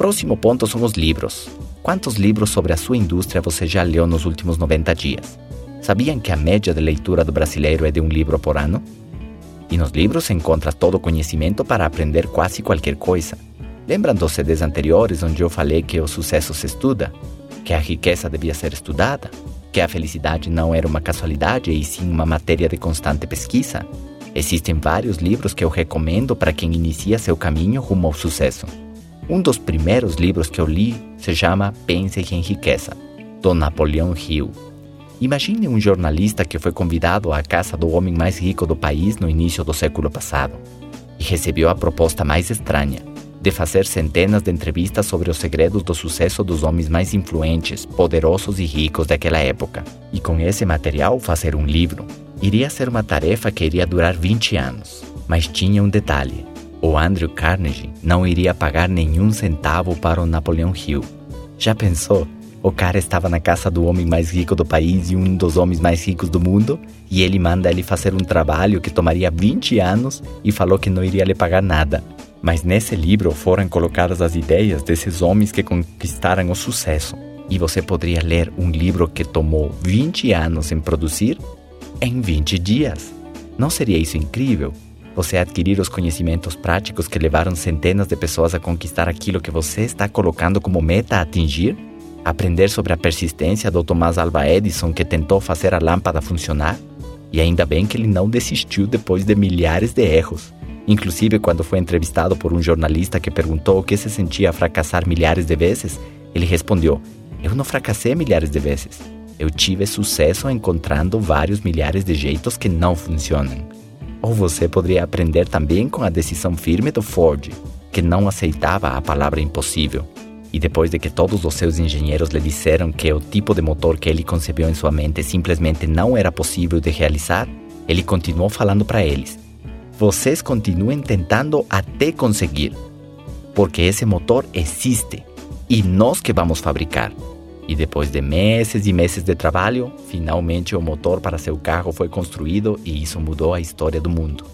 Próximo ponto são os livros. Quantos livros sobre a sua indústria você já leu nos últimos 90 dias? Sabiam que a média de leitura do brasileiro é de um livro por ano? E nos livros se encontra todo o conhecimento para aprender quase qualquer coisa. Lembram dos CDs anteriores onde eu falei que o sucesso se estuda? Que a riqueza devia ser estudada? Que a felicidade não era uma casualidade e sim uma matéria de constante pesquisa? Existem vários livros que eu recomendo para quem inicia seu caminho rumo ao sucesso. Um dos primeiros livros que eu li se chama Pense e Enriqueça, do Napoleão Hill. Imagine um jornalista que foi convidado à casa do homem mais rico do país no início do século passado e recebeu a proposta mais estranha de fazer centenas de entrevistas sobre os segredos do sucesso dos homens mais influentes, poderosos e ricos daquela época. E com esse material fazer um livro. Iria ser uma tarefa que iria durar 20 anos. Mas tinha um detalhe: o Andrew Carnegie não iria pagar nenhum centavo para o Napoleão Hill. Já pensou? O cara estava na casa do homem mais rico do país e um dos homens mais ricos do mundo, e ele manda ele fazer um trabalho que tomaria 20 anos e falou que não iria lhe pagar nada. Mas nesse livro foram colocadas as ideias desses homens que conquistaram o sucesso. E você poderia ler um livro que tomou 20 anos em produzir em 20 dias. Não seria isso incrível? Você adquirir os conhecimentos práticos que levaram centenas de pessoas a conquistar aquilo que você está colocando como meta a atingir? Aprender sobre a persistência do Thomas Alva Edison que tentou fazer a lâmpada funcionar? E ainda bem que ele não desistiu depois de milhares de erros. Inclusive, quando foi entrevistado por um jornalista que perguntou o que se sentia fracassar milhares de vezes, ele respondeu: Eu não fracassei milhares de vezes. Eu tive sucesso encontrando vários milhares de jeitos que não funcionam. Ou você poderia aprender também com a decisão firme do Ford, que não aceitava a palavra impossível. E depois de que todos os seus engenheiros lhe disseram que o tipo de motor que ele concebeu em sua mente simplesmente não era possível de realizar, ele continuou falando para eles: Vocês continuem tentando até conseguir, porque esse motor existe e nós que vamos fabricar. E depois de meses e meses de trabalho, finalmente o motor para seu carro foi construído e isso mudou a história do mundo.